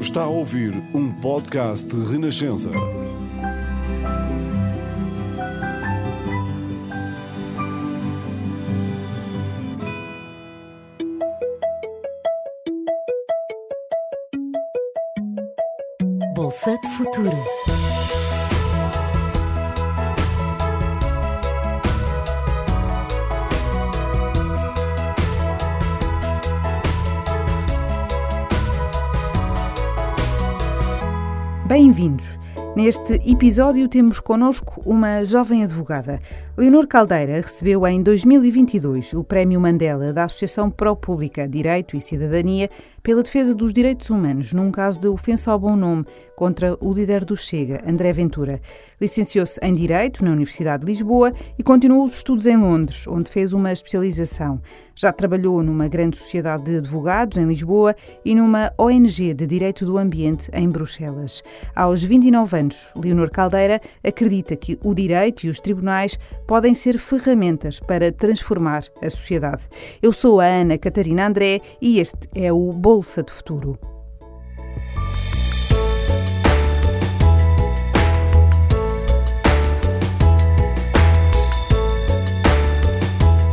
Está a ouvir um podcast de Renascença. Bolsa de Futuro. Bem-vindos. Neste episódio temos connosco uma jovem advogada. Leonor Caldeira recebeu em 2022 o Prémio Mandela da Associação Pró-Pública Direito e Cidadania pela defesa dos direitos humanos num caso de ofensa ao bom nome contra o líder do Chega, André Ventura. Licenciou-se em Direito na Universidade de Lisboa e continuou os estudos em Londres, onde fez uma especialização. Já trabalhou numa grande sociedade de advogados em Lisboa e numa ONG de Direito do Ambiente em Bruxelas. Aos 29 anos, Leonor Caldeira acredita que o direito e os tribunais podem ser ferramentas para transformar a sociedade. Eu sou a Ana Catarina André e este é o Bolsa de Futuro.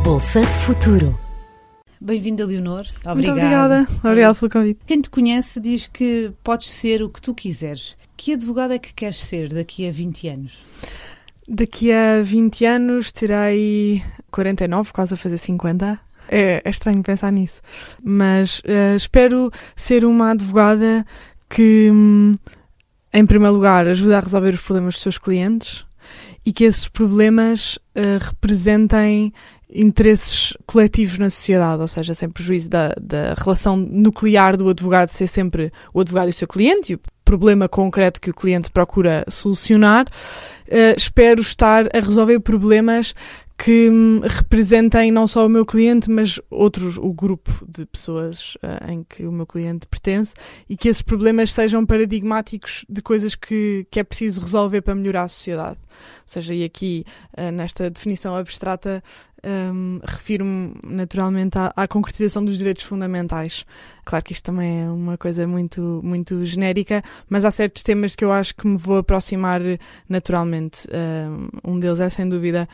Bolsa de Futuro. Bem-vinda, Leonor. Obrigada. Muito obrigada. Obrigada pelo convite. Quem te conhece diz que podes ser o que tu quiseres. Que advogada é que queres ser daqui a 20 anos? Daqui a 20 anos terei 49, quase a fazer 50. É, é estranho pensar nisso. Mas uh, espero ser uma advogada que, hum, em primeiro lugar, ajuda a resolver os problemas dos seus clientes e que esses problemas uh, representem interesses coletivos na sociedade, ou seja, sem prejuízo da, da relação nuclear do advogado ser sempre o advogado e o seu cliente e o problema concreto que o cliente procura solucionar. Uh, espero estar a resolver problemas que hum, representem não só o meu cliente, mas outros, o grupo de pessoas uh, em que o meu cliente pertence e que esses problemas sejam paradigmáticos de coisas que, que é preciso resolver para melhorar a sociedade. Ou seja, e aqui, uh, nesta definição abstrata, um, refiro-me naturalmente à, à, concretização dos direitos fundamentais. Claro que isto também é uma coisa muito, muito genérica, mas há certos temas que eu acho que me vou aproximar naturalmente. Um deles é, sem dúvida,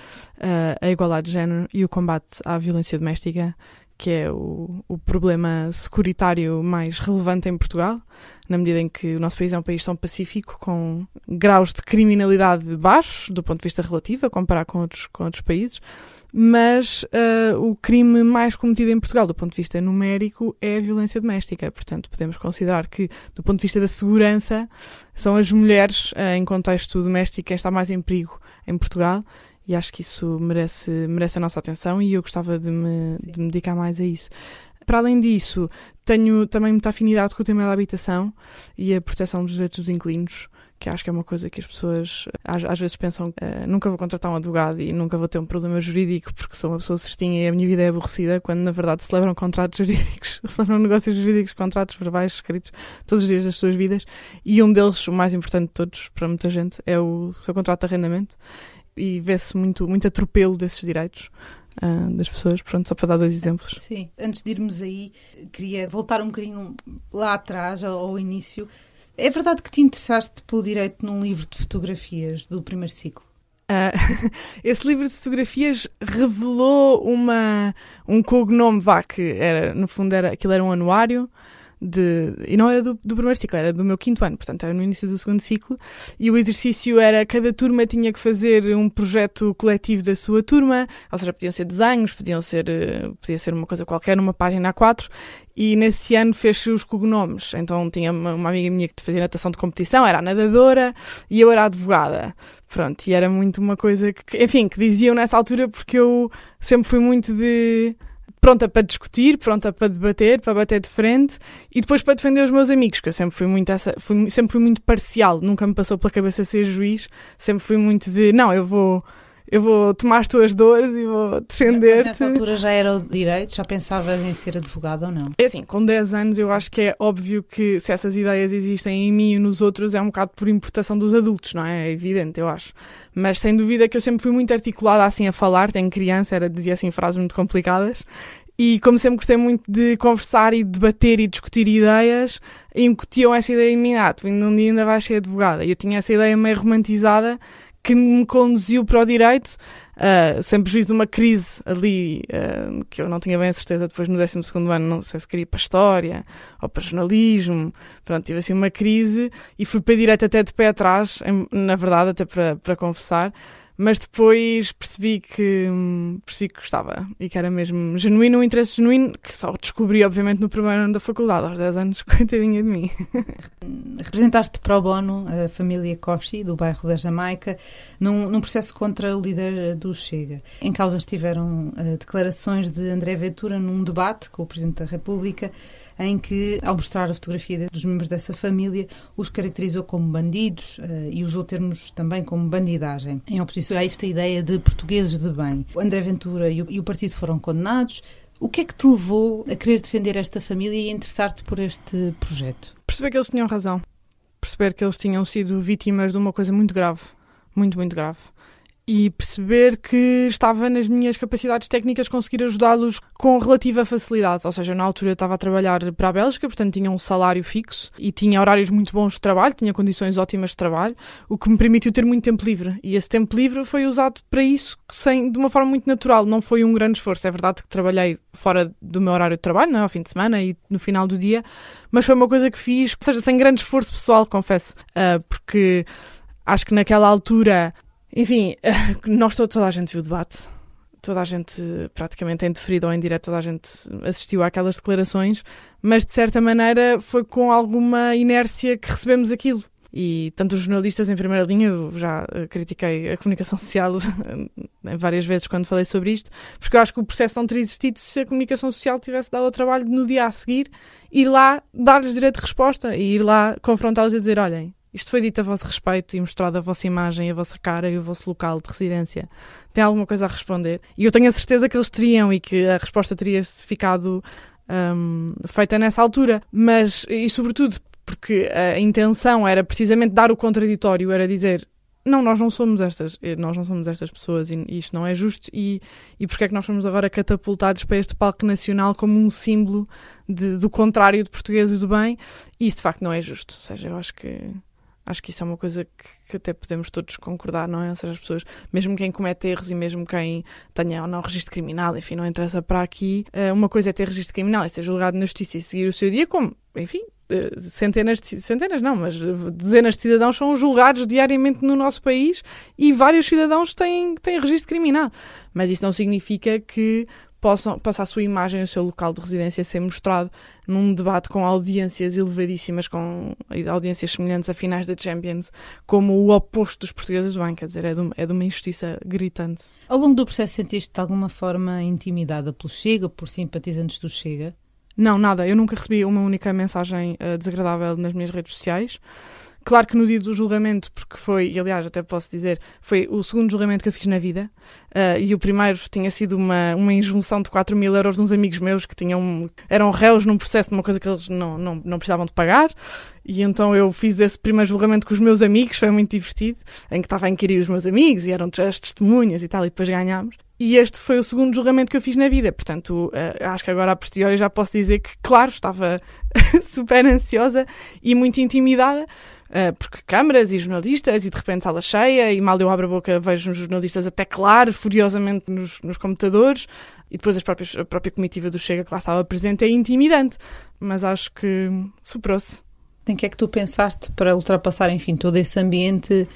a igualdade de género e o combate à violência doméstica, que é o, o, problema securitário mais relevante em Portugal, na medida em que o nosso país é um país tão pacífico, com graus de criminalidade baixos, do ponto de vista relativo, a comparar com outros, com outros países mas uh, o crime mais cometido em Portugal, do ponto de vista numérico, é a violência doméstica. Portanto, podemos considerar que, do ponto de vista da segurança, são as mulheres, uh, em contexto doméstico, quem está mais em perigo em Portugal. E acho que isso merece, merece a nossa atenção e eu gostava de me, de me dedicar mais a isso. Para além disso, tenho também muita afinidade com o tema da habitação e a proteção dos direitos dos inquilinos que acho que é uma coisa que as pessoas às, às vezes pensam uh, nunca vou contratar um advogado e nunca vou ter um problema jurídico porque sou uma pessoa certinha e a minha vida é aborrecida, quando na verdade celebram contratos jurídicos, celebram negócios jurídicos, contratos verbais escritos todos os dias das suas vidas. E um deles, o mais importante de todos para muita gente, é o seu contrato de arrendamento e vê-se muito, muito atropelo desses direitos. Uh, das pessoas, pronto, só para dar dois exemplos. Sim, antes de irmos aí, queria voltar um bocadinho lá atrás, ao, ao início, é verdade que te interessaste pelo direito num livro de fotografias do primeiro ciclo? Uh, esse livro de fotografias revelou uma, um cognome, vá, que era, no fundo, era, aquilo era um anuário, de, e não era do, do, primeiro ciclo, era do meu quinto ano, portanto era no início do segundo ciclo, e o exercício era cada turma tinha que fazer um projeto coletivo da sua turma, ou seja, podiam ser desenhos, podiam ser, eh, podia ser uma coisa qualquer, numa página A4, e nesse ano fez-se os cognomes. Então tinha uma, uma, amiga minha que fazia natação de competição, era a nadadora e eu era advogada. Pronto, e era muito uma coisa que, enfim, que diziam nessa altura porque eu sempre fui muito de pronta para discutir, pronta para debater, para bater de frente e depois para defender os meus amigos, que eu sempre fui muito essa, fui, sempre fui muito parcial, nunca me passou pela cabeça ser juiz, sempre fui muito de, não, eu vou eu vou tomar as tuas dores e vou defender-te. Nessa altura já era o direito? Já pensavas em ser advogado ou não? É assim, com 10 anos eu acho que é óbvio que se essas ideias existem em mim e nos outros é um bocado por importação dos adultos, não é? É evidente, eu acho. Mas sem dúvida que eu sempre fui muito articulada assim a falar, tenho criança, era, dizia assim frases muito complicadas E como sempre gostei muito de conversar e debater e discutir ideias, incutiam essa ideia em mim, ah, tu um dia ainda vais ser advogada. E eu tinha essa ideia meio romantizada que me conduziu para o direito, uh, sem prejuízo de uma crise ali, uh, que eu não tinha bem a certeza depois no 12 ano, não sei se queria para História ou para jornalismo. Pronto, tive assim uma crise e fui para direito até de pé atrás, em, na verdade, até para, para confessar mas depois percebi que percebi que gostava e que era mesmo genuíno, um interesse genuíno, que só descobri, obviamente, no primeiro ano da faculdade, aos 10 anos, coitadinha de mim. Representaste pro bono a família Koshi, do bairro da Jamaica, num, num processo contra o líder do Chega. Em causa estiveram uh, declarações de André Ventura num debate com o Presidente da República, em que, ao mostrar a fotografia dos membros dessa família, os caracterizou como bandidos uh, e usou termos também como bandidagem, em oposição a esta ideia de portugueses de bem. O André Ventura e o, e o partido foram condenados. O que é que te levou a querer defender esta família e a interessar-te por este projeto? Perceber que eles tinham razão. Perceber que eles tinham sido vítimas de uma coisa muito grave. Muito, muito grave e perceber que estava nas minhas capacidades técnicas conseguir ajudá-los com relativa facilidade. Ou seja, na altura estava a trabalhar para a Bélgica, portanto tinha um salário fixo e tinha horários muito bons de trabalho, tinha condições ótimas de trabalho, o que me permitiu ter muito tempo livre. E esse tempo livre foi usado para isso sem, de uma forma muito natural, não foi um grande esforço. É verdade que trabalhei fora do meu horário de trabalho, não é? ao fim de semana e no final do dia, mas foi uma coisa que fiz, ou seja, sem grande esforço pessoal, confesso, uh, porque acho que naquela altura enfim, nós todos, toda a gente viu o debate. Toda a gente, praticamente em deferido ou em direto, toda a gente assistiu àquelas declarações, mas de certa maneira foi com alguma inércia que recebemos aquilo. E tanto os jornalistas em primeira linha, eu já eh, critiquei a comunicação social várias vezes quando falei sobre isto, porque eu acho que o processo não teria existido se a comunicação social tivesse dado o trabalho de, no dia a seguir ir lá dar-lhes direito de resposta e ir lá confrontá-los e dizer: olhem, isto foi dito a vosso respeito e mostrado a vossa imagem, a vossa cara e o vosso local de residência. Tem alguma coisa a responder? E eu tenho a certeza que eles teriam e que a resposta teria ficado um, feita nessa altura. Mas, e sobretudo, porque a intenção era precisamente dar o contraditório, era dizer não, nós não somos estas, eh, nós não somos estas pessoas e isto não é justo e, e porque é que nós somos agora catapultados para este palco nacional como um símbolo de, do contrário de portugueses do bem e isso de facto não é justo, ou seja, eu acho que Acho que isso é uma coisa que, que, até podemos todos concordar, não é? Ou seja, as pessoas, mesmo quem comete erros e mesmo quem tenha ou não registro criminal, enfim, não interessa para aqui, eh, uma coisa é ter registro criminal, é ser julgado na justiça e seguir o seu dia, como, enfim, eh, centenas de, centenas não, mas dezenas de cidadãos são julgados diariamente no nosso país e vários cidadãos têm, têm registro criminal. Mas isso não significa que possam, possa a sua imagem, o seu local de residência ser mostrado num debate com audiências elevadíssimas, com audiências semelhantes a finais da Champions, como o oposto dos portugueses do bem, quer dizer, é de, é de uma injustiça gritante. Ao longo do processo sentiste de alguma forma intimidada pelo Chega, por simpatizantes do Chega? Não, nada. Eu nunca recebi uma única mensagem uh, desagradável nas minhas redes sociais. Claro que no dia do julgamento, porque foi, e aliás até posso dizer, foi o segundo julgamento que eu fiz na vida, uh, e o primeiro tinha sido uma, uma injunção de 4 mil euros de uns amigos meus que tinham, eram réus num processo de uma coisa que eles não, não, não precisavam de pagar, e então eu fiz esse primeiro julgamento com os meus amigos, foi muito divertido, em que estava a inquirir os meus amigos, e eram as testemunhas e tal, e depois ganhámos. E este foi o segundo julgamento que eu fiz na vida. Portanto, uh, acho que agora a posteriori já posso dizer que, claro, estava super ansiosa e muito intimidada, porque câmaras e jornalistas, e de repente sala cheia, e mal eu abro a boca vejo os jornalistas até claro, furiosamente nos, nos computadores, e depois as próprias, a própria comitiva do Chega que lá estava presente é intimidante, mas acho que superou-se. Em que é que tu pensaste para ultrapassar, enfim, todo esse ambiente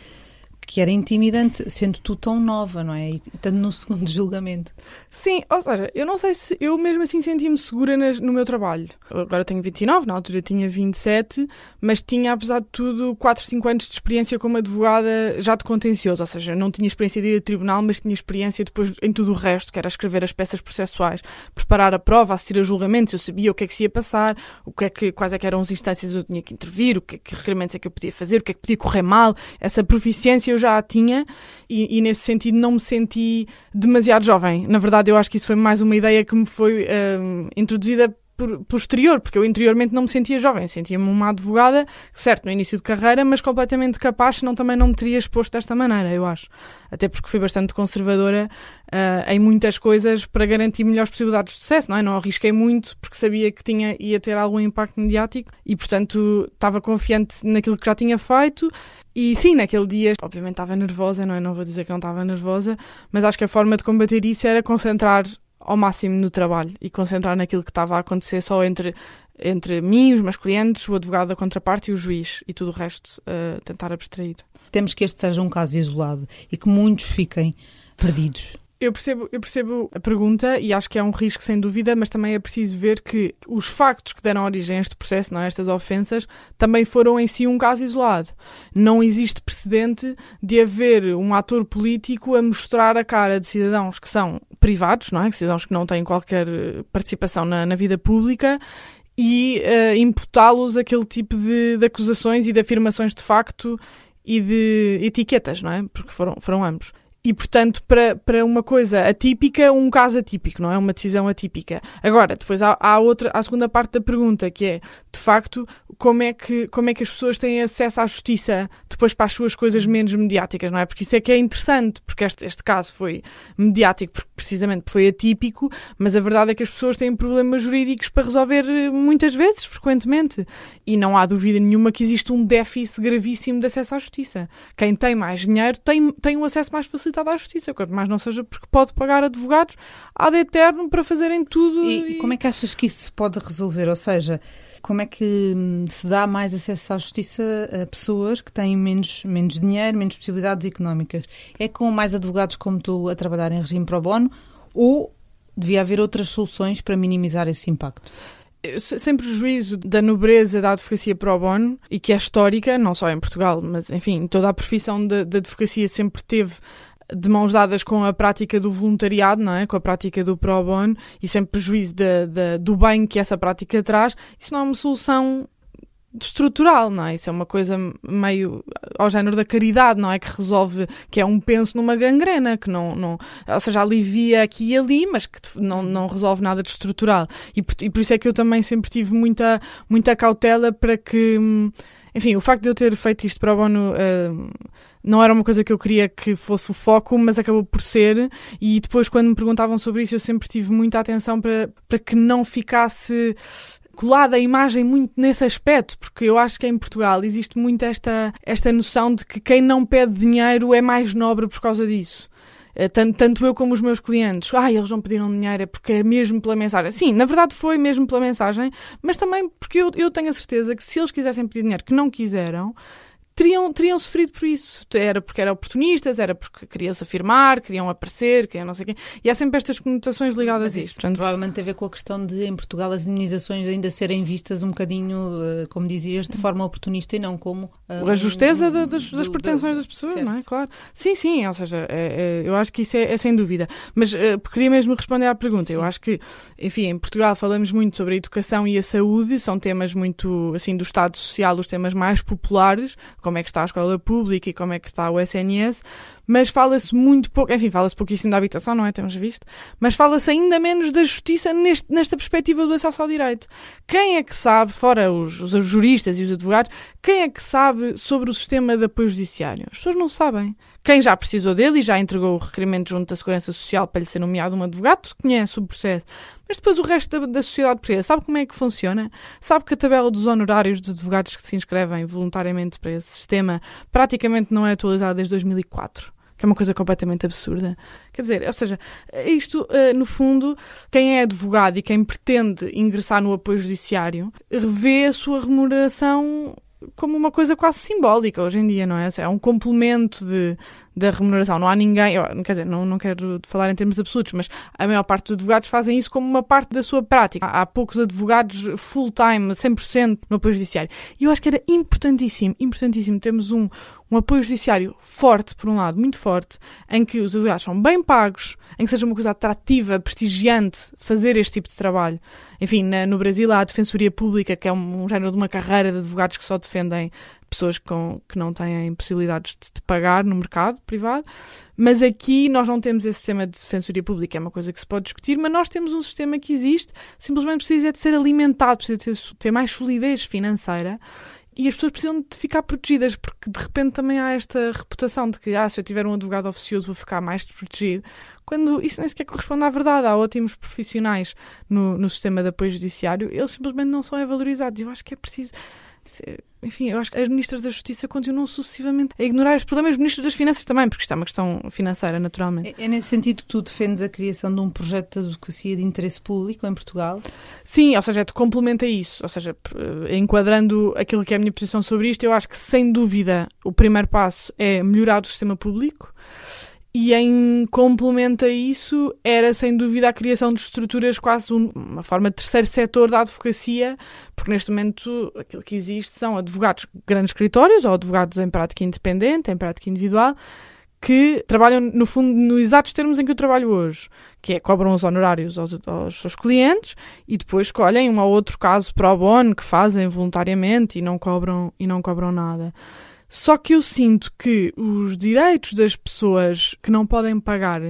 que era intimidante, sendo tu tão nova, não é? E estando no segundo julgamento. Sim, ou seja, eu não sei se eu mesmo assim senti-me segura nas, no meu trabalho. agora tenho 29, na altura tinha 27, mas tinha, apesar de tudo, 4, 5 anos de experiência como advogada já de contencioso, ou seja, não tinha experiência de ir a tribunal, mas tinha experiência depois em tudo o resto, que era escrever as peças processuais, preparar a prova, assistir a julgamentos, eu sabia o que é que se ia passar, o que é que, quais é que eram as instâncias onde eu tinha que intervir, o que é que requerimentos é que eu podia fazer, o que é que podia correr mal, essa proficiência eu já a tinha e, e, nesse sentido não me senti demasiado jovem. Na verdade, eu acho que isso foi mais uma ideia que me foi uh, introduzida por, pelo exterior, porque eu interiormente não me sentia jovem, sentia-me uma advogada, certo, no início de carreira, mas completamente capaz, senão também não me teria exposto desta maneira, eu acho. Até porque fui bastante conservadora uh, em muitas coisas para garantir melhores possibilidades de sucesso, não é? Não arrisquei muito porque sabia que tinha, ia ter algum impacto mediático e, portanto, estava confiante naquilo que já tinha feito. E sim, naquele dia, obviamente estava nervosa, não é? Não vou dizer que não estava nervosa, mas acho que a forma de combater isso era concentrar ao máximo no trabalho e concentrar naquilo que estava a acontecer só entre, entre mim, os meus clientes, o advogado da contraparte e o juiz e tudo o resto uh, tentar abstrair. Temos que este seja um caso isolado e que muitos fiquem perdidos. Eu percebo, eu percebo a pergunta e acho que é um risco sem dúvida, mas também é preciso ver que os factos que deram origem a este processo, não é? estas ofensas, também foram em si um caso isolado. Não existe precedente de haver um ator político a mostrar a cara de cidadãos que são privados, não é? Cidadãos que não têm qualquer eh, participação na, na vida pública e uh, imputá-los aquele tipo de, de acusações e de afirmações de facto e de etiquetas, não é? Porque foram, foram ambos. E, portanto, para, para uma coisa atípica, um caso atípico, não é? Uma decisão atípica. Agora, depois há, há outra, a segunda parte da pergunta, que é, de facto, como é, que, como é que as pessoas têm acesso à justiça depois para as suas coisas menos mediáticas, não é? Porque isso é que é interessante, porque este, este caso foi mediático porque, precisamente foi atípico, mas a verdade é que as pessoas têm problemas jurídicos para resolver eh, muitas vezes, frequentemente. E não há dúvida nenhuma que existe um déficit gravíssimo de acesso à justiça. Quem tem mais dinheiro tem, tem um acesso mais facilitado facilitada à justiça, quanto mais não seja porque pode pagar advogados ad eterno para fazerem tudo. E, e, como é que achas que isso se pode resolver? Ou seja, como é que hum, se dá mais acesso à justiça a pessoas que têm menos, menos dinheiro, menos possibilidades económicas? É com mais advogados como tu a trabalhar em regime pro bono ou devia haver outras soluções para minimizar esse impacto? sem prejuízo da nobreza da advocacia pro bono e que é histórica, não só em Portugal, mas enfim, toda a profissão da advocacia sempre teve de mãos dadas com a prática do voluntariado, não é? com a prática do pro bono e sem prejuízo de, de, do bem que essa prática traz, isso não é uma solução estrutural, não é? Isso é uma coisa meio ao género da caridade, não é? Que resolve, que é um penso numa gangrena, que não, não ou seja, alivia aqui e ali, mas que não, não resolve nada de estrutural. E por, e por isso é que eu também sempre tive muita, muita cautela para que, enfim, o facto de eu ter feito isto para o bono uh, não era uma coisa que eu queria que fosse o foco, mas acabou por ser. E depois, quando me perguntavam sobre isso, eu sempre tive muita atenção para, para que não ficasse colada a imagem muito nesse aspecto, porque eu acho que em Portugal existe muito esta, esta noção de que quem não pede dinheiro é mais nobre por causa disso. Eh, tanto, tanto eu como os meus clientes, ah, eles não pediram dinheiro, é porque é mesmo pela mensagem. Sim, na verdade foi mesmo pela mensagem, mas também porque eu, eu tenho a certeza que se eles quisessem pedir dinheiro que não quiseram, teriam, teriam sofrido por isso. Era porque eram oportunistas, era porque queriam se afirmar, queriam aparecer, queriam não sei quem. E há sempre estas conotações ligadas Mas a isso. Portanto, provavelmente tem a ver com a questão de, em Portugal, as indenizações ainda serem vistas um bocadinho, eh, como dizias, de forma oportunista e não como. Uh, a justeza um, da, das, das pretensões das pessoas, certo. não é? Claro. Sim, sim, ou seja, é, é, eu acho que isso é, é sem dúvida. Mas uh, queria mesmo responder à pergunta. Sim. Eu acho que, enfim, em Portugal falamos muito sobre a educação e a saúde, são temas muito, assim, do Estado Social, os temas mais populares, como é que está a escola pública e como é que está o SNS, mas fala-se muito pouco, enfim, fala-se pouquíssimo da habitação, não é? Temos visto, mas fala-se ainda menos da justiça neste, nesta perspectiva do acesso ao direito. Quem é que sabe, fora os, os juristas e os advogados, quem é que sabe sobre o sistema de apoio judiciário? As pessoas não sabem. Quem já precisou dele e já entregou o requerimento junto da Segurança Social para lhe ser nomeado um advogado, conhece o processo. Mas depois o resto da, da sociedade portuguesa sabe como é que funciona? Sabe que a tabela dos honorários dos advogados que se inscrevem voluntariamente para esse sistema praticamente não é atualizada desde 2004 que é uma coisa completamente absurda. Quer dizer, ou seja, isto, eh, no fundo, quem é advogado e quem pretende ingressar no apoio judiciário revê a sua remuneração como uma coisa quase simbólica hoje em dia, não é? É um complemento de, da remuneração. Não há ninguém, quer dizer, não, não quero falar em termos absolutos, mas a maior parte dos advogados fazem isso como uma parte da sua prática. Há, há poucos advogados full-time, 100% no apoio judiciário. E eu acho que era importantíssimo, importantíssimo termos um, um apoio judiciário forte, por um lado, muito forte, em que os advogados são bem pagos, em que seja uma coisa atrativa, prestigiante fazer este tipo de trabalho. Enfim, na, no Brasil há a Defensoria Pública, que é um, um género de uma carreira de advogados que só defendem pessoas com, que não têm possibilidades de, de, pagar no mercado privado. Mas aqui nós não temos esse sistema de defensoria pública, é uma coisa que se pode discutir, mas nós temos um sistema que existe, simplesmente precisa de ser alimentado, precisa de ter mais solidez financeira e as pessoas precisam de ficar protegidas, porque de repente também há esta reputação de que, ah, se eu tiver um advogado oficioso vou ficar mais desprotegido, quando isso nem sequer corresponde à verdade. Há ótimos profissionais no, no sistema de apoio judiciário, eles simplesmente não são valorizados. Eu acho que é preciso enfim, eu acho que as ministras da Justiça continuam sucessivamente a ignorar os problemas dos ministros das Finanças também, porque isto é uma questão financeira, naturalmente. É, é, nesse sentido que tu defendes a criação de um projeto de advocacia de interesse público em Portugal? Sim, ou seja, é complementa isso. Ou seja, eh, enquadrando aquilo que é a minha posição sobre isto, eu acho que, sem dúvida, o primeiro passo é melhorar o sistema público. E em complemento a isso, era sem dúvida a criação de estruturas, quase uma forma de terceiro setor da advocacia, porque neste momento aquilo que existe são advogados grandes escritórios ou advogados em prática independente, em prática individual, que trabalham, no fundo, nos exatos termos em que eu trabalho hoje, que é cobram os honorários aos, aos seus clientes e depois escolhem um ou outro caso pro bono que fazem voluntariamente e não cobram, e não cobram nada. Só que eu sinto que os direitos das pessoas que não podem pagar,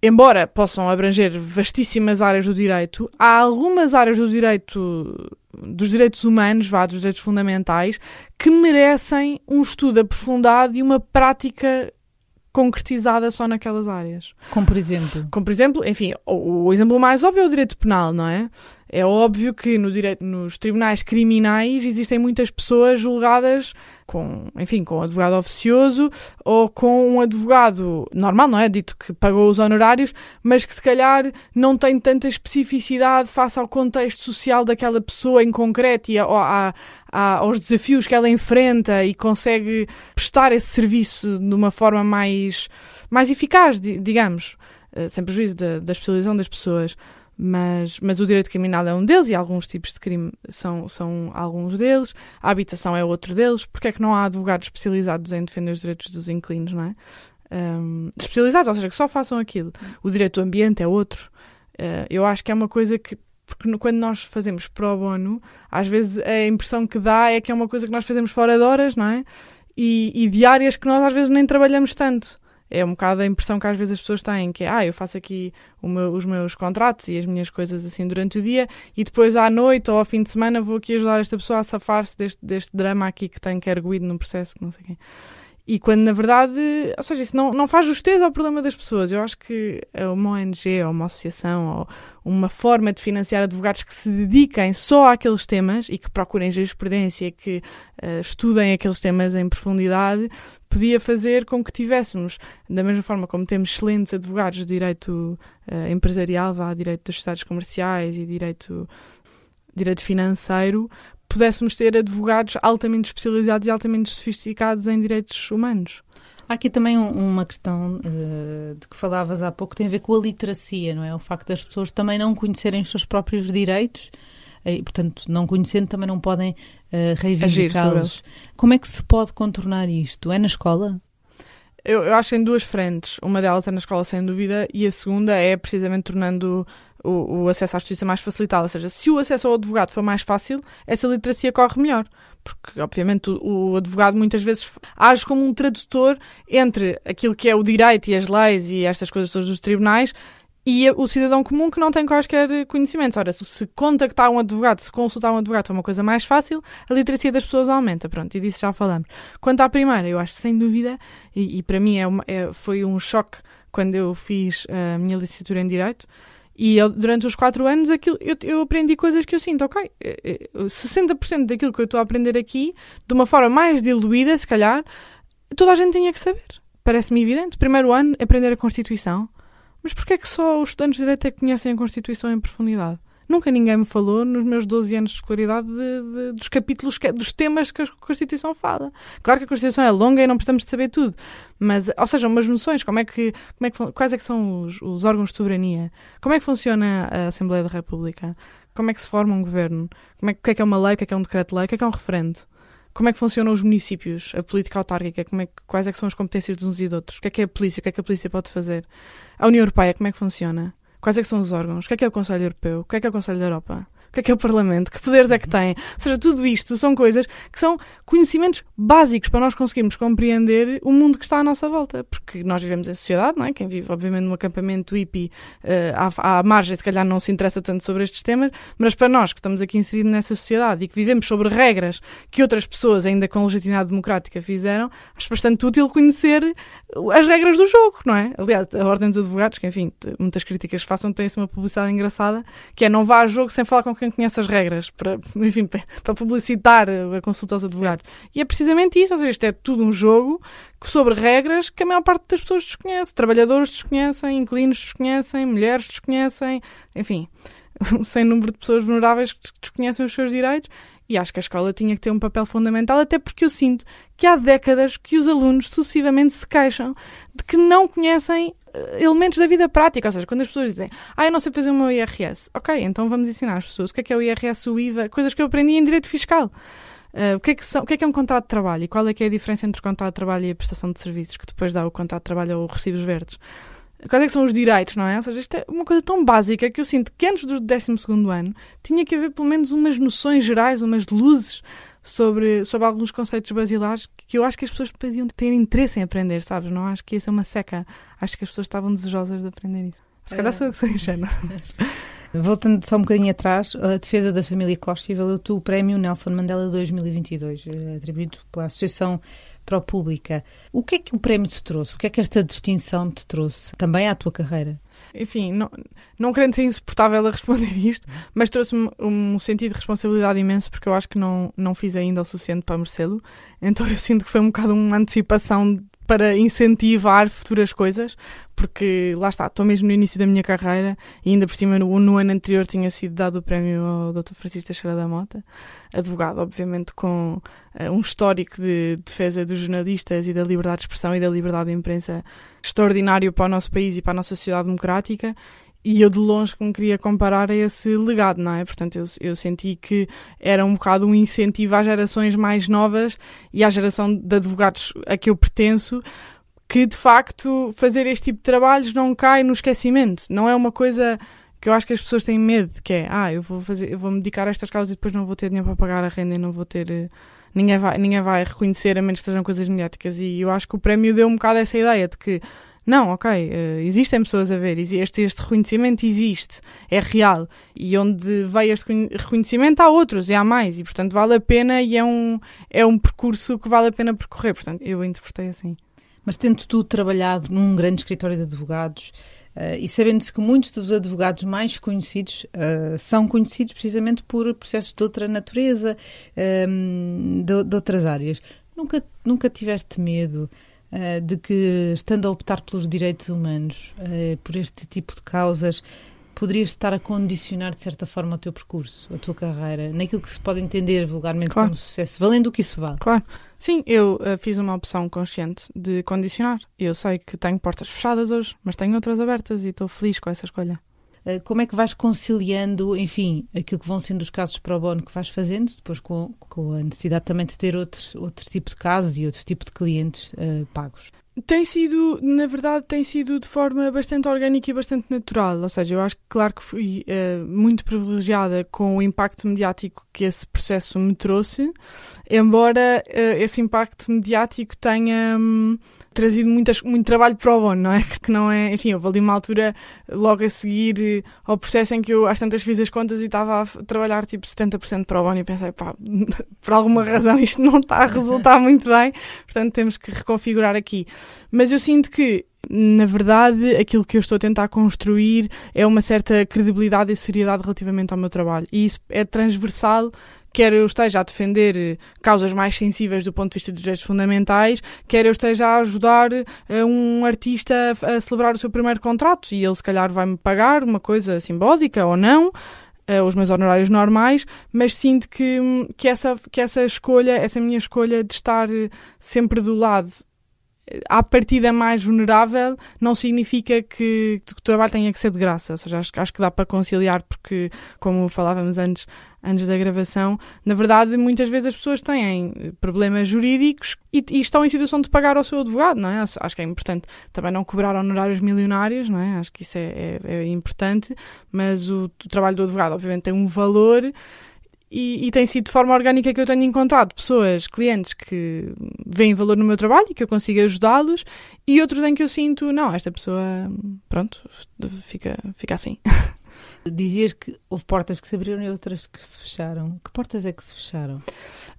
embora possam abranger vastíssimas áreas do direito, há algumas áreas do direito dos direitos humanos, vá, dos direitos fundamentais, que merecem um estudo aprofundado e uma prática concretizada só naquelas áreas. Como por exemplo? Como por exemplo, enfim, o, o exemplo mais óbvio é o direito penal, não é? É óbvio que no direito, nos tribunais criminais existem muitas pessoas julgadas com, enfim, com um advogado oficioso ou com um advogado normal, não é? Dito que pagou os honorários, mas que se calhar não tem tanta especificidade face ao contexto social daquela pessoa em concreto e a, a, a, aos desafios que ela enfrenta e consegue prestar esse serviço de uma forma mais, mais eficaz, digamos, eh, sem prejuízo da, da especialização das pessoas mas, mas o direito criminal é um deles e alguns tipos de crime são, são alguns deles. A habitação é outro deles. Porque é que não há advogados especializados em defender os direitos dos inquilinos, não é? Um, especializados, ou seja, que só façam aquilo. O direito do ambiente é outro. Uh, eu acho que é uma coisa que porque quando nós fazemos pro bono, às vezes a impressão que dá é que é uma coisa que nós fazemos fora de horas, não é? E, e diárias que nós às vezes nem trabalhamos tanto é um bocado a impressão que às vezes as pessoas têm, que é, ah, eu faço aqui meu, os meus contratos e as minhas coisas assim durante o dia e depois à noite ou ao fim de semana vou aqui ajudar esta pessoa a safar-se deste, deste drama aqui que tem que erguido num processo que não sei quem. E quando na verdade, ou seja, isso não, não faz justeza ao problema das pessoas. Eu acho que uma ONG ou uma associação ou uma forma de financiar advogados que se dediquem só àqueles temas e que procurem jurisprudência, que uh, estudem aqueles temas em profundidade, podia fazer com que tivéssemos, da mesma forma como temos excelentes advogados de direito uh, empresarial, vá, direito dos estados comerciais e direito, direito financeiro, pudéssemos ter advogados altamente especializados e altamente sofisticados em direitos humanos. Há aqui também uma questão uh, de que falavas há pouco, tem a ver com a literacia, não é? O facto das pessoas também não conhecerem os seus próprios direitos eh, e, portanto, não conhecendo, também não podem uh, reivindicá-los. Como é que se pode contornar isto? É na escola? Eu, eu acho em duas frentes. Uma delas é na escola, sem dúvida, e a segunda é precisamente tornando o, o, acesso à justiça mais facilitado. Ou seja, se o acesso ao advogado for mais fácil, essa literacia corre melhor. Porque, obviamente, o, advogado muitas vezes age como um tradutor entre aquilo que é o direito e as leis e estas coisas todas dos tribunais e o cidadão comum que não tem quaisquer conhecimentos. Ora, se contactar um advogado, se consultar um advogado for uma coisa mais fácil, a literacia das pessoas aumenta. Pronto, e disso já falamos. Quanto à primeira, eu acho sem dúvida, e, e para mim é, uma, é foi um choque quando eu fiz a minha licenciatura em Direito, e eu, durante os quatro anos aquilo, eu, eu, aprendi coisas que eu sinto, ok, 60% eh, eh, daquilo que eu estou a aprender aqui, de uma forma mais diluída, se calhar, toda a gente tinha que saber. Parece-me evidente. Primeiro ano, aprender a Constituição. Mas porquê é que só os estudantes de Direito é que conhecem a Constituição em profundidade? Nunca ninguém me falou, nos meus 12 anos de escolaridade, de, de, dos capítulos, que, dos temas que a Constituição fala. Claro que a Constituição é longa e não precisamos de saber tudo, mas, ou seja, umas noções, como é que, como é que, quais é que são os, os órgãos de soberania, como é que funciona a Assembleia da República, como é que se forma um governo, como é, o que é que é uma lei, o que é que é um decreto-lei, o que é que é um referendo. Como é que funcionam os municípios, a política autárquica, como é que, quais é que são as competências de uns e de outros, o que é que é a polícia, o que é que a polícia pode fazer, a União Europeia, como é que funciona, quais é que são os órgãos, o que é que é o Conselho Europeu, o que é que é o Conselho da Europa, o que é que é o Parlamento? Que poderes é que tem? Ou seja, tudo isto são coisas que são conhecimentos básicos para nós conseguirmos compreender o mundo que está à nossa volta. Porque nós vivemos em sociedade, não é? Quem vive, obviamente, num acampamento hippie uh, à, à margem, se calhar não se interessa tanto sobre estes temas, mas para nós que estamos aqui inseridos nessa sociedade e que vivemos sobre regras que outras pessoas, ainda com legitimidade democrática, fizeram, acho bastante útil conhecer as regras do jogo, não é? Aliás, a Ordem dos Advogados, que enfim, muitas críticas façam, tem-se uma publicidade engraçada, que é não vá a jogo sem falar com quem conhece as regras para, enfim, para publicitar a consulta aos advogados. E é precisamente isso, ou seja, isto é tudo um jogo sobre regras que a maior parte das pessoas desconhece. Trabalhadores desconhecem, inquilinos desconhecem, mulheres desconhecem, enfim, sem número de pessoas vulneráveis que desconhecem os seus direitos. E acho que a escola tinha que ter um papel fundamental, até porque eu sinto que há décadas que os alunos sucessivamente se queixam de que não conhecem elementos da vida prática, ou seja, quando as pessoas dizem, ah, eu não sei fazer o meu IRS, ok, então vamos ensinar as pessoas o que é que é o IRS, o IVA, coisas que eu aprendi em direito fiscal. Uh, o, que é que são, o que é que é um contrato de trabalho e qual é que é a diferença entre o contrato de trabalho e a prestação de serviços, que depois dá o contrato de trabalho ou recibos verdes. Quais é que são os direitos, não é? Ou seja, isto é uma coisa tão básica que eu sinto que antes do 12 ano tinha que haver pelo menos umas noções gerais, umas luzes sobre, sobre alguns conceitos basilares que eu acho que as pessoas podiam ter interesse em aprender, sabes? Não acho que ia ser uma seca. Acho que as pessoas estavam desejosas de aprender isso. Se calhar sou eu que sou ingênua. Voltando só um bocadinho atrás, a defesa da família Costa valeu-te o prémio Nelson Mandela 2022, eh, atribuído pela Associação Pró-Pública. O que é que o prémio te trouxe? O que é que esta distinção te trouxe também à tua carreira? Enfim, não, não querendo ser insuportável a responder isto, mas trouxe-me um sentido de responsabilidade imenso porque eu acho que não, não fiz ainda o suficiente para merecê-lo. Então eu sinto que foi um bocado uma antecipação para incentivar futuras coisas, porque lá está, estou mesmo no início da minha carreira e ainda por cima no, no ano anterior tinha sido dado o prémio ao Dr. Francisco Teixeira da Mota, advogado, obviamente, com uh, um histórico de defesa dos jornalistas e da liberdade de expressão e da liberdade de imprensa extraordinário para o nosso país e para a nossa sociedade democrática e eu de longe que me queria comparar a esse legado, não é? Portanto, eu, eu senti que era um bocado um incentivo às gerações mais novas e à geração de advogados a que eu pertenço, que de facto fazer este tipo de trabalhos não cai no esquecimento. Não é uma coisa que eu acho que as pessoas têm medo, que é, ah, eu vou fazer, eu vou me dedicar a estas causas e depois não vou ter dinheiro para pagar a renda e não vou ter eh, ninguém vai, ninguém vai reconhecer a menos que sejam coisas mediáticas e eu acho que o prémio deu um bocado essa ideia de que não, ok, uh, existem pessoas a ver, este, este reconhecimento existe, é real. E onde veio este reconhecimento há outros e há mais, e portanto vale a pena e é um, é um percurso que vale a pena percorrer. Portanto, eu interpretei assim. Mas tendo tu trabalhado num grande escritório de advogados uh, e sabendo-se que muitos dos advogados mais conhecidos uh, são conhecidos precisamente por processos de outra natureza, de, de outras áreas, nunca, nunca tiveste medo? Uh, de que, estando a optar pelos direitos humanos, uh, por este tipo de causas, poderias estar a condicionar de certa forma o teu percurso, a tua carreira, naquilo que se pode entender vulgarmente claro. como sucesso, valendo o que isso vale. Claro. Sim, eu uh, fiz uma opção consciente de condicionar. Eu sei que tenho portas fechadas hoje, mas tenho outras abertas e estou feliz com essa escolha. Eh, como é que vais conciliando, enfim, aquilo que vão sendo os casos pro bono que vais fazendo, depois com, com a necessidade também de ter outros, outro tipo de casos e outro tipo de clientes uh, pagos? Tem sido, na verdade, tem sido de forma bastante orgânica e bastante natural. Ou seja, eu acho que, claro, que fui uh, muito privilegiada com o impacto mediático que esse processo me trouxe, embora uh, esse impacto mediático tenha. Um, trazido muitas, muito trabalho para o bono, não é? Que não é, enfim, houve ali uma altura logo a seguir eh, ao processo em que eu às tantas fiz as contas e estava a trabalhar tipo 70% para o bono e pensei, pá, por alguma razão isto não está a resultar muito bem, portanto temos que reconfigurar aqui. Mas eu sinto que na verdade, aquilo que eu estou a tentar construir é uma certa credibilidade e seriedade relativamente ao meu trabalho. E isso é transversal quer eu esteja a defender eh, causas mais sensíveis do ponto de vista dos direitos fundamentais, quer eu esteja a ajudar uh, um artista a celebrar o seu primeiro contrato e ele se calhar vai-me pagar uma coisa simbólica ou não, uh, os meus honorários normais, mas sinto que, que, essa, que essa escolha, essa minha escolha de estar sempre do lado à partida mais vulnerável, não significa que, que o trabalho tenha que ser de graça. Ou seja, acho, acho que dá para conciliar, porque, como falávamos antes, antes da gravação, na verdade, muitas vezes as pessoas têm problemas jurídicos e, e, estão em situação de pagar ao seu advogado, não é? Acho que é importante também não cobrar honorários milionários, não é? Acho que isso é, é, é importante, mas o, o trabalho do advogado, obviamente, tem um valor e, e, tem sido de forma orgânica que eu tenho encontrado pessoas, clientes que veem valor no meu trabalho e que eu consigo ajudá-los, e outros em que eu sinto, não, esta pessoa, pronto, fica, fica assim. Dizer que houve portas que se abriram e outras que se fecharam. Que portas é que se fecharam? Ou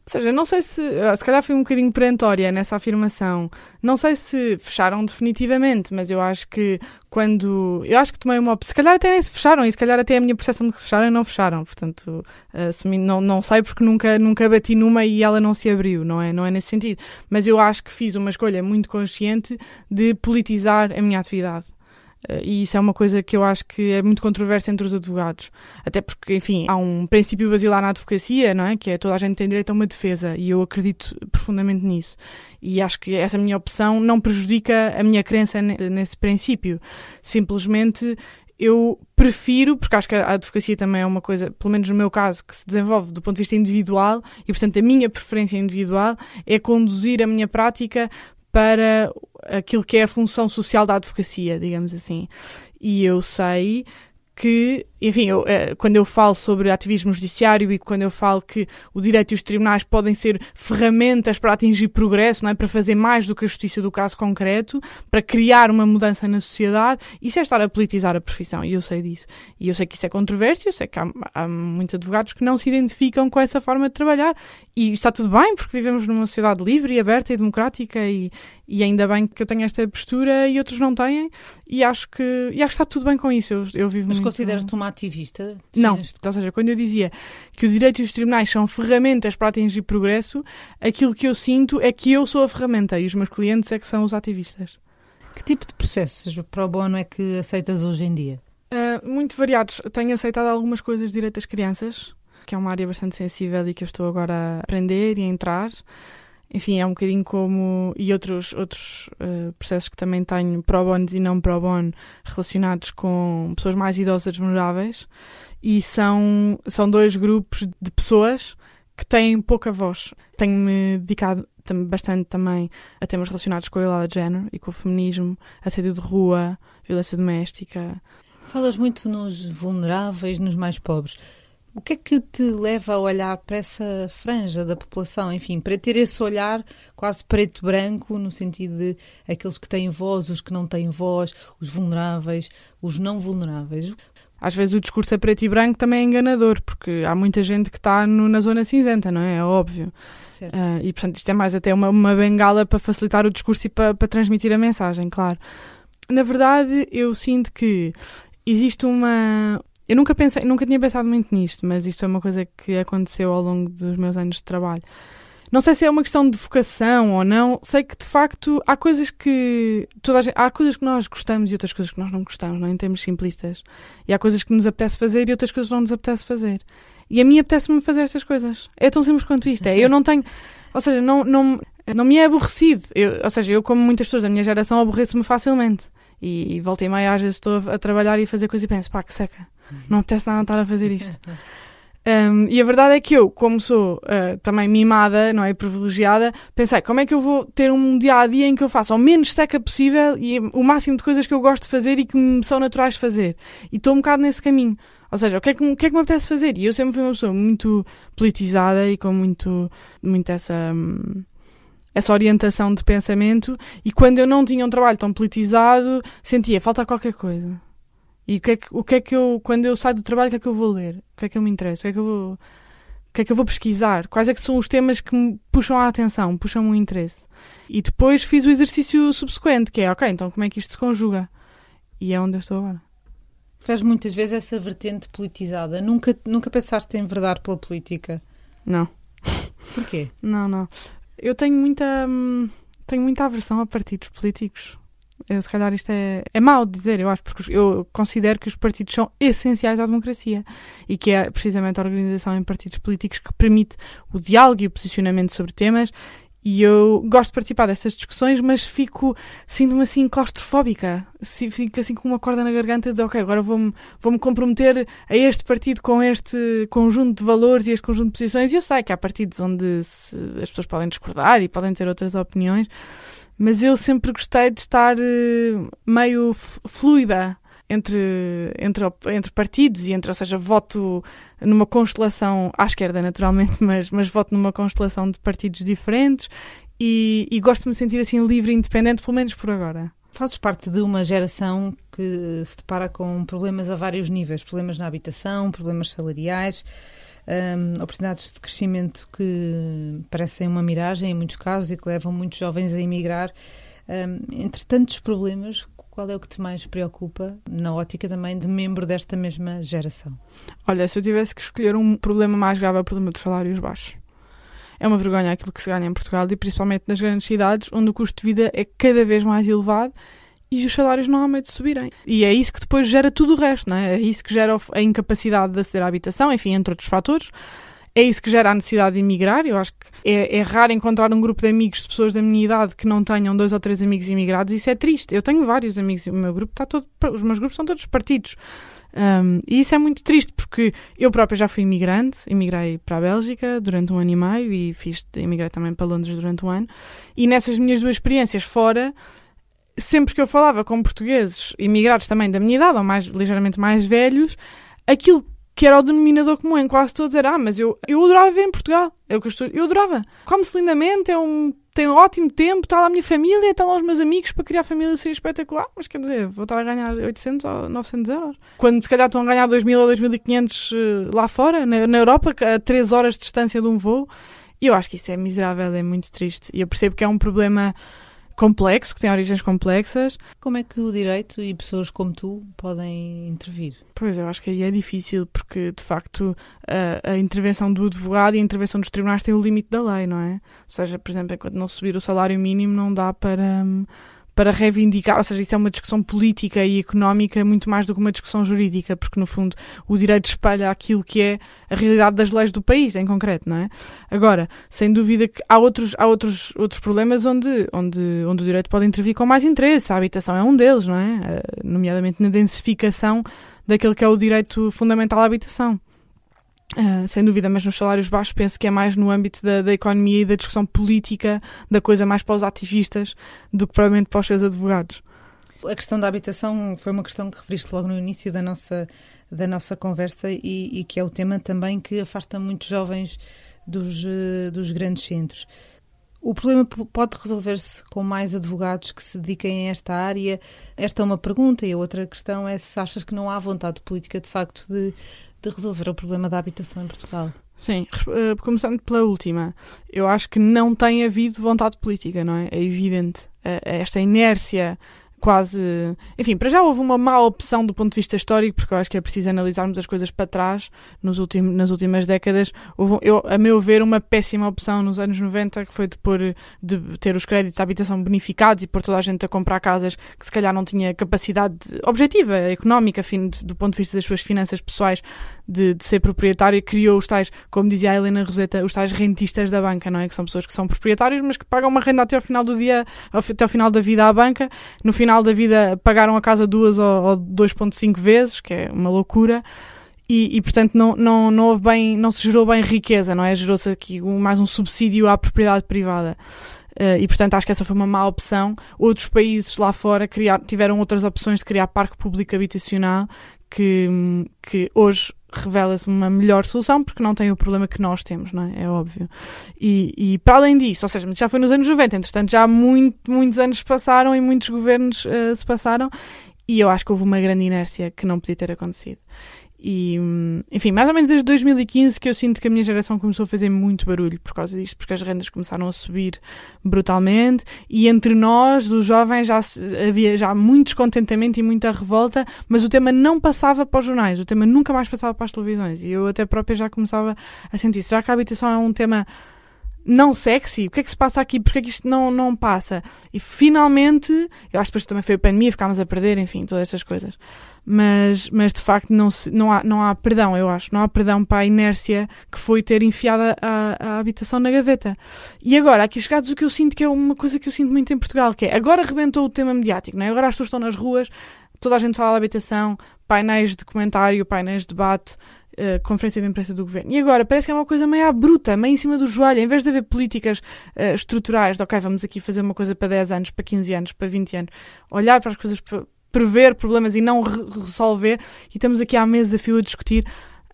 seja, não sei se. Ah, se calhar fui um bocadinho perentória nessa afirmação. Não sei se fecharam definitivamente, mas eu acho que quando. Eu acho que tomei uma. Se calhar até nem se fecharam e se calhar até a minha percepção de que se fecharam não fecharam. Portanto, assumi, não, não sei porque nunca, nunca bati numa e ela não se abriu. Não é, não é nesse sentido. Mas eu acho que fiz uma escolha muito consciente de politizar a minha atividade. Eh, e isso é uma coisa que eu acho que é muito controversa entre os advogados. Até porque, enfim, há um princípio basilar na advocacia, não é? Que é toda a gente tem direito a uma defesa e eu acredito profundamente nisso. E acho que essa minha opção não prejudica a minha crença nesse princípio. Simplesmente eu prefiro, porque acho que a advocacia também é uma coisa, pelo menos no meu caso, que se desenvolve do ponto de vista individual e, portanto, a minha preferência individual é conduzir a minha prática para aquilo que é a função social da advocacia, digamos assim. E eu sei que, enfim, eu, eh, quando eu falo sobre ativismo judiciário e quando eu falo que o direito e os tribunais podem ser ferramentas para atingir progresso, não é? para fazer mais do que a justiça do caso concreto, para criar uma mudança na sociedade, isso é estar a politizar a profissão, e eu sei disso. E eu sei que isso é controverso, eu sei que há, há muitos advogados que não se identificam com essa forma de trabalhar, e está tudo bem, porque vivemos numa sociedade livre e aberta e democrática, e, e ainda bem que eu tenho esta postura e outros não têm, e acho que, e acho que está tudo bem com isso. Eu, eu vivo Mas muito... consideras-te uma ativista? Não, ou seja, quando eu dizia que o direito e os tribunais são ferramentas para atingir progresso, aquilo que eu sinto é que eu sou a ferramenta e os meus clientes é que são os ativistas. Que tipo de processos pro bono é que aceitas hoje em dia? Uh, muito variados. Tenho aceitado algumas coisas de direito das crianças, que é uma área bastante sensível e que eu estou agora a aprender e a entrar enfim, é um bocadinho como. e outros, outros uh, processos que também tenho, pro bono e não pro bono, relacionados com pessoas mais idosas vulneráveis, e são, são dois grupos de pessoas que têm pouca voz. Tenho-me dedicado bastante também a temas relacionados com a igualdade de género e com o feminismo, assédio de rua, violência doméstica. Falas muito nos vulneráveis, nos mais pobres. O que é que te leva a olhar para essa franja da população, enfim, para ter esse olhar quase preto-branco, no sentido de aqueles que têm voz, os que não têm voz, os vulneráveis, os não vulneráveis? Às vezes o discurso é preto e branco também é enganador, porque há muita gente que está no, na zona cinzenta, não é? É óbvio. Uh, e portanto isto é mais até uma, uma bengala para facilitar o discurso e para, para transmitir a mensagem, claro. Na verdade, eu sinto que existe uma, eu nunca pensei, nunca tinha pensado muito nisto, mas isto é uma coisa que aconteceu ao longo dos meus anos de trabalho. Não sei se é uma questão de vocação ou não, sei que de facto há coisas que toda gente, há coisas que nós gostamos e outras coisas que nós não gostamos, não é? em termos simplistas. E há coisas que nos apetece fazer e outras coisas que não nos apetece fazer. E a mim apetece-me fazer estas coisas. É tão simples quanto isto. É, eu não tenho, ou seja, não, não, não me é aborrecido. Eu, ou seja, eu como muitas pessoas da minha geração aborreço-me facilmente. E, e voltei meia às vezes estou a, a trabalhar e a fazer coisas e penso, pá, que seca não apetece nada estar a fazer isto. Um, e a verdade é que eu, como sou uh, também mimada, não é? Privilegiada, pensei como é que eu vou ter um dia a dia em que eu faço o menos seca possível e o máximo de coisas que eu gosto de fazer e que me são naturais de fazer. E estou um bocado nesse caminho. Ou seja, o que, é que, o que é que me apetece fazer? E eu sempre fui uma pessoa muito politizada e com muito, muito essa. Hum, essa orientação de pensamento, e quando eu não tinha um trabalho tão politizado, sentia falta qualquer coisa e o que, é que, o que é que eu, quando eu saio do trabalho, o que é que eu vou ler? O que é que eu me interessa? O que é que eu vou, o que é que eu vou pesquisar? Quais é que são os temas que me puxam a atenção, puxam o interesse? E depois fiz o exercício subsequente, que é, ok, então como é que isto se conjuga? E é onde eu estou agora. Faz muitas vezes essa vertente politizada. Nunca, nunca pensaste em verdade pela política? Não. Porquê? Não, não. Eu tenho muita, hum, tenho muita aversão a partidos políticos. Se calhar isto é, é mau dizer, eu acho, porque eu considero que os partidos são essenciais à democracia e que é precisamente a organização em partidos políticos que permite o diálogo e o posicionamento sobre temas E eu gosto de participar dessas discussões, mas fico, sinto-me assim claustrofóbica. Fico assim com uma corda na garganta de ok, agora vou-me vou -me comprometer a este partido com este conjunto de valores e este conjunto de posições. E eu sei que há partidos onde se, as pessoas podem discordar e podem ter outras opiniões, mas eu sempre gostei de estar uh, meio fluida entre, entre, entre partidos e entre, ou seja, voto numa constelação à esquerda, naturalmente, mas, mas voto numa constelação de partidos diferentes e, e gosto de me sentir assim livre e independente, pelo menos por agora. Fazes parte de uma geração que se depara com problemas a vários níveis, problemas na habitação, problemas salariais, um, oportunidades de crescimento que parecem uma miragem em muitos casos e que levam muitos jovens a emigrar. Um, entre tantos problemas, qual é o que te mais preocupa na ótica também de membro desta mesma geração? Olha, se eu tivesse que escolher um problema mais grave é o problema dos salários baixos. É uma vergonha aquilo que se ganha em Portugal e principalmente nas grandes cidades, onde o custo de vida é cada vez mais elevado e os salários não há meio de subirem. E é isso que depois gera tudo o resto, não é? É isso que gera a incapacidade de aceder à habitação, enfim, entre outros fatores. É isso que gera a necessidade de emigrar. Eu acho que é, é, raro encontrar um grupo de amigos, de pessoas da minha idade, que não tenham dois ou três amigos imigrados. Isso é triste. Eu tenho vários amigos, o meu grupo está todo, os meus grupos são todos partidos. Um, e isso é muito triste porque eu própria já fui imigrante, imigrei para a Bélgica durante um ano e meio e fiz, imigrei também para Londres durante um ano. E nessas minhas duas experiências fora, sempre que eu falava com portugueses imigrados também da minha idade ou mais ligeiramente mais velhos, aquilo que era o denominador comum em quase todos, era, ah, mas eu, eu adorava viver em Portugal. É o que eu, estou, eu adorava. Come-se lindamente, é um, tem um ótimo tempo, está lá a minha família, estão lá os meus amigos para criar família seria espetacular, mas quer dizer, vou estar a ganhar 800 ou 900 euros. Quando se calhar estão a ganhar 2000 ou 2500 eh, lá fora, na, na Europa, a 3 horas de distância de um voo. E eu acho que isso é miserável, é muito triste. E eu percebo que é um problema complexo, que tem origens complexas. Como é que o direito e pessoas como tu podem intervir? Pois, eu acho que aí é difícil, porque de facto a, a, intervenção do advogado e a intervenção dos tribunais tem o limite da lei, não é? Ou seja, por exemplo, enquanto não subir o salário mínimo, não dá para. Hum, para reivindicar, ou seja, isso é uma discussão política e económica muito mais do que uma discussão jurídica, porque no fundo o direito espelha aquilo que é a realidade das leis do país, em concreto, não é? Agora, sem dúvida que há outros, há outros, outros problemas onde, onde, onde o direito pode intervir com mais interesse, a habitação é um deles, não é? Eh, nomeadamente na densificação daquele que é o direito fundamental à habitação. Uh, sem dúvida, mas nos salários baixos penso que é mais no âmbito da, da, economia e da discussão política, da coisa mais para os ativistas do que provavelmente para os seus advogados. A questão da habitação foi uma questão que referiste logo no início da nossa, da nossa conversa e, e que é o tema também que afasta muitos jovens dos, eh, dos grandes centros. O problema pode resolver-se com mais advogados que se dediquem a esta área? Esta é uma pergunta e a outra questão é se achas que não há vontade política de facto de de resolver o problema da habitação em Portugal? Sim, uh, começando pela última, eu acho que não tem havido vontade política, não é? É evidente. Uh, esta inércia quase. Enfim, para já houve uma má opção do ponto de vista histórico, porque eu acho que é preciso analisarmos as coisas para trás nos últimos, nas últimas décadas. Houve, eu, a meu ver, uma péssima opção nos anos 90, que foi de, pôr, de ter os créditos de habitação bonificados e pôr toda a gente a comprar casas que se calhar não tinha capacidade objetiva, económica, fim, do ponto de vista das suas finanças pessoais, de, de ser proprietário. Criou os tais, como dizia a Helena Roseta, os tais rentistas da banca, não é? Que são pessoas que são proprietários, mas que pagam uma renda até ao final do dia, até ao final da vida à banca. No final da vida pagaram a casa duas ou, ou 2.5 vezes, que é uma loucura. E, e, portanto não, não, não houve bem, não se gerou bem riqueza, não é? Gerou-se aqui um, mais um subsídio à propriedade privada. Uh, e portanto acho que essa foi uma má opção. Outros países lá fora criar, tiveram outras opções de criar parque público habitacional que, que hoje revela-se uma melhor solução porque não tem o problema que nós temos, não é? É óbvio. E, e para além disso, ou seja, já foi nos anos 90, entretanto já muito, muitos anos passaram e muitos governos uh, se passaram e eu acho que houve uma grande inércia que não podia ter acontecido. E, enfim, mais ou menos desde 2015 que eu sinto que a minha geração começou a fazer muito barulho por causa disto, porque as rendas começaram a subir brutalmente e entre nós, os jovens, já havia já muito descontentamento e muita revolta, mas o tema não passava para os jornais, o tema nunca mais passava para as televisões e eu até própria já começava a sentir, será que a habitação é um tema não sexy. O que é que se passa aqui? Porquê é que isto não, não passa? E finalmente, eu acho que depois também foi a pandemia, ficámos a perder, enfim, todas essas coisas. Mas, mas de facto não, se, não, há, não há perdão, eu acho. Não há perdão para a inércia que foi ter enfiado a, a habitação na gaveta. E agora, aqui chegados, o que eu sinto que é uma coisa que eu sinto muito em Portugal, que é agora rebentou o tema mediático, não é? Agora as pessoas estão nas ruas, toda a gente fala de habitação, painéis de comentário, painéis de debate, uh, conferência de imprensa do governo. E agora parece que é uma coisa meio à bruta, meio em cima do joelho, em vez de haver políticas uh, estruturais, de ok, vamos aqui fazer uma coisa para 10 anos, para 15 anos, para 20 anos, olhar para as coisas, prever problemas e não re resolver, e estamos aqui há meses a fio a discutir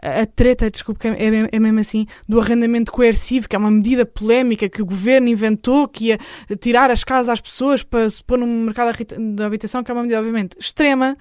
a treta, desculpe, é, é, é, mesmo assim, do arrendamento coercivo, que é uma medida polémica que o governo inventou, que ia tirar as casas às pessoas para se pôr no mercado de habitação, que é uma medida, obviamente, extrema,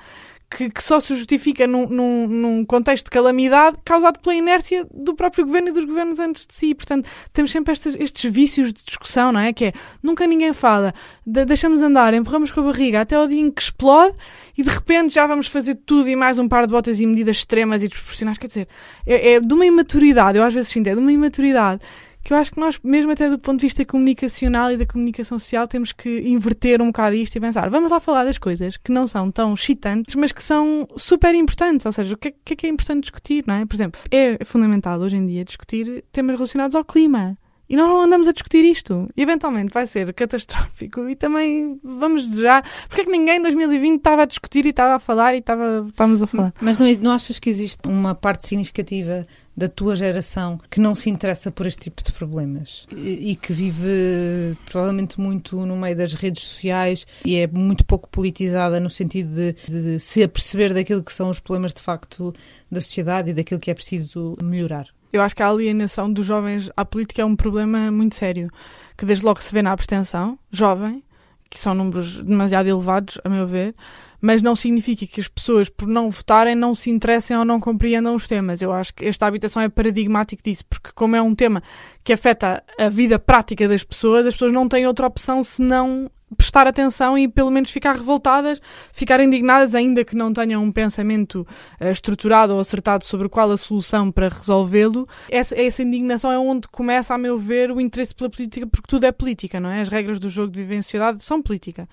que, que, só se justifica num, num, num, contexto de calamidade causado pela inércia do próprio governo e dos governos antes de si. Portanto, temos sempre estes, estes vícios de discussão, não é? Que é, nunca ninguém fala, de, deixamos andar, empurramos com a barriga até o dia em que explode e de repente já vamos fazer tudo e mais um par de botas e medidas extremas e desproporcionais. Quer dizer, é, é de uma imaturidade, eu às vezes sinto, é de uma imaturidade que eu acho que nós, mesmo até do ponto de vista comunicacional e da comunicação social, temos que inverter um bocado isto e pensar, vamos lá falar das coisas que não são tão excitantes, mas que são super importantes, ou seja, o que é, que é, que é importante discutir, não é? Por exemplo, é fundamental hoje em dia discutir temas relacionados ao clima. E nós não andamos a discutir isto. E eventualmente vai ser catastrófico. E também vamos desejar. Porque é que ninguém em 2020 estava a discutir e estava a falar e estava, estávamos a falar? Mas não, não achas que existe uma parte significativa da tua geração que não se interessa por este tipo de problemas e, e que vive provavelmente muito no meio das redes sociais e é muito pouco politizada no sentido de, de se aperceber daquilo que são os problemas de facto da sociedade e daquilo que é preciso melhorar? Eu acho que a alienação dos jovens à política é um problema muito sério, que desde logo se vê na abstenção, jovem, que são números demasiado elevados, a meu ver, mas não significa que as pessoas, por não votarem, não se interessem ou não compreendam os temas. Eu acho que esta habitação é paradigmático disso, porque como é um tema que afeta a vida prática das pessoas, as pessoas não têm outra opção senão prestar atenção e pelo menos ficar revoltadas, ficar indignadas, ainda que não tenham um pensamento uh, estruturado ou acertado sobre qual a solução para resolvê-lo. Essa, essa indignação é onde começa, a meu ver, o interesse pela política, porque tudo é política, não é? As regras do jogo de viver em sociedade são política.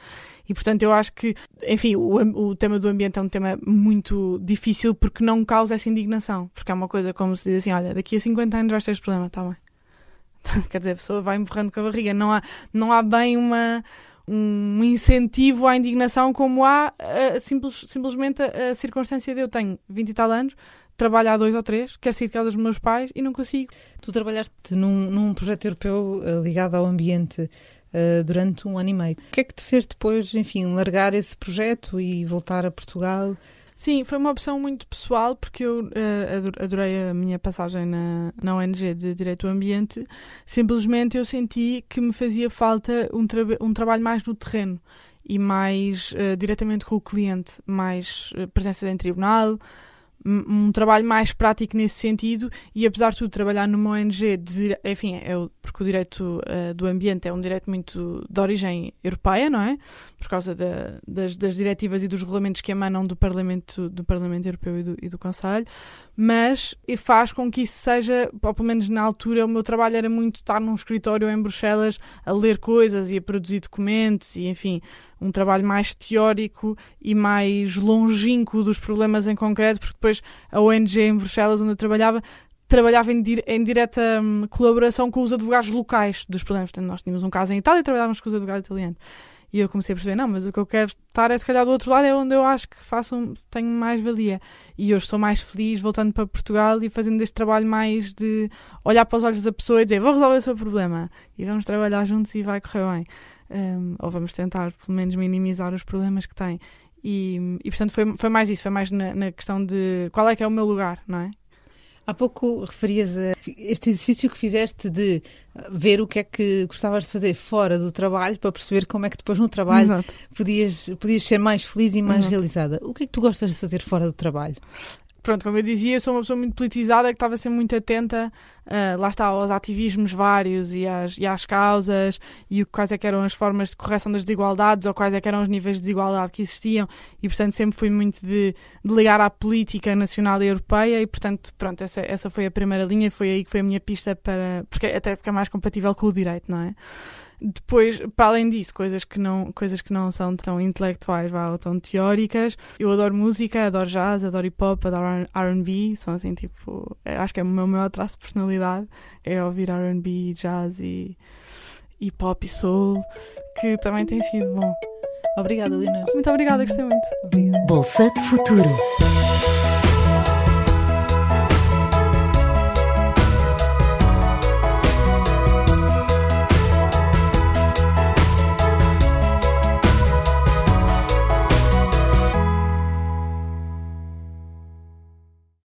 E, portanto, eu acho que, enfim, o, o tema do ambiente é um tema muito difícil porque não causa essa indignação. Porque é uma coisa como se diz assim: olha, daqui a 50 anos vais ter este problema, está bem. Quer dizer, a pessoa vai empurrando com a barriga. Não há, não há bem uma um incentivo à indignação como há uh, simples, simplesmente a, a, circunstância de eu tenho 20 e tal anos, trabalho há dois ou três, quero sair de casa dos meus pais e não consigo. Tu trabalhaste num, num projeto europeu uh, ligado ao ambiente uh, durante um ano e meio. O que é que te fez depois, enfim, largar esse projeto e voltar a Portugal? Sim, foi uma opção muito pessoal, porque eu uh, adorei a minha passagem na, na ONG de Direito ao Ambiente. Simplesmente eu senti que me fazia falta um, tra um trabalho mais no terreno e mais uh, diretamente com o cliente, mais uh, presença em tribunal, um trabalho mais prático nesse sentido e apesar de tudo trabalhar numa ONG, de, enfim, é, porque o direito uh, do ambiente é um direito muito de origem europeia, não é? Por causa da, das, das, diretivas e dos regulamentos que emanam do Parlamento, do Parlamento Europeu e do, e do Conselho, mas faz com que isso seja, ou pelo menos na altura, o meu trabalho era muito estar num escritório em Bruxelas a ler coisas e a produzir documentos e, enfim, um trabalho mais teórico e mais longínquo dos problemas em concreto, porque depois a ONG em Bruxelas, onde eu trabalhava, trabalhava em, em direta um, colaboração com os advogados locais dos problemas. Portanto, nós tínhamos um caso em Itália e trabalhávamos com os advogados italianos. E eu comecei a perceber, não, mas o que eu quero estar é se calhar do outro lado, é onde eu acho que faço tenho mais valia. E hoje sou mais feliz voltando para Portugal e fazendo este trabalho mais de olhar para os olhos da pessoa e dizer, vou resolver o seu problema. E vamos trabalhar juntos e vai correr bem um, ou vamos tentar pelo menos minimizar os problemas que tem. E, e portanto foi, foi mais isso, foi mais na, na, questão de qual é que é o meu lugar, não é? Há pouco referias a este exercício que fizeste de ver o que é que gostavas de fazer fora do trabalho para perceber como é que depois no trabalho podias, podias ser mais feliz e mais Exato. realizada. O que é que tu gostas de fazer fora do trabalho? Pronto, como eu dizia, eu sou uma pessoa muito politizada que estava sempre muito atenta, uh, lá está, aos ativismos vários e às, e às causas e quais é eram as formas de correção das desigualdades ou quais é eram os níveis de desigualdade que existiam e, portanto, sempre fui muito de, de ligar à política nacional e europeia e, portanto, pronto, essa, essa foi a primeira linha, foi aí que foi a minha pista para, porque até porque é mais compatível com o direito, não é? Depois, para além disso, coisas que não, coisas que não são tão intelectuais vá, ou tão teóricas. Eu adoro música, adoro jazz, adoro hip hop, adoro RB. São assim, tipo, acho que é o meu maior traço de personalidade é ouvir RB, jazz e hip hop e soul, que também tem sido bom. Obrigada, Lina. Muito obrigada, gostei muito. Obrigada. Bolsa de Futuro.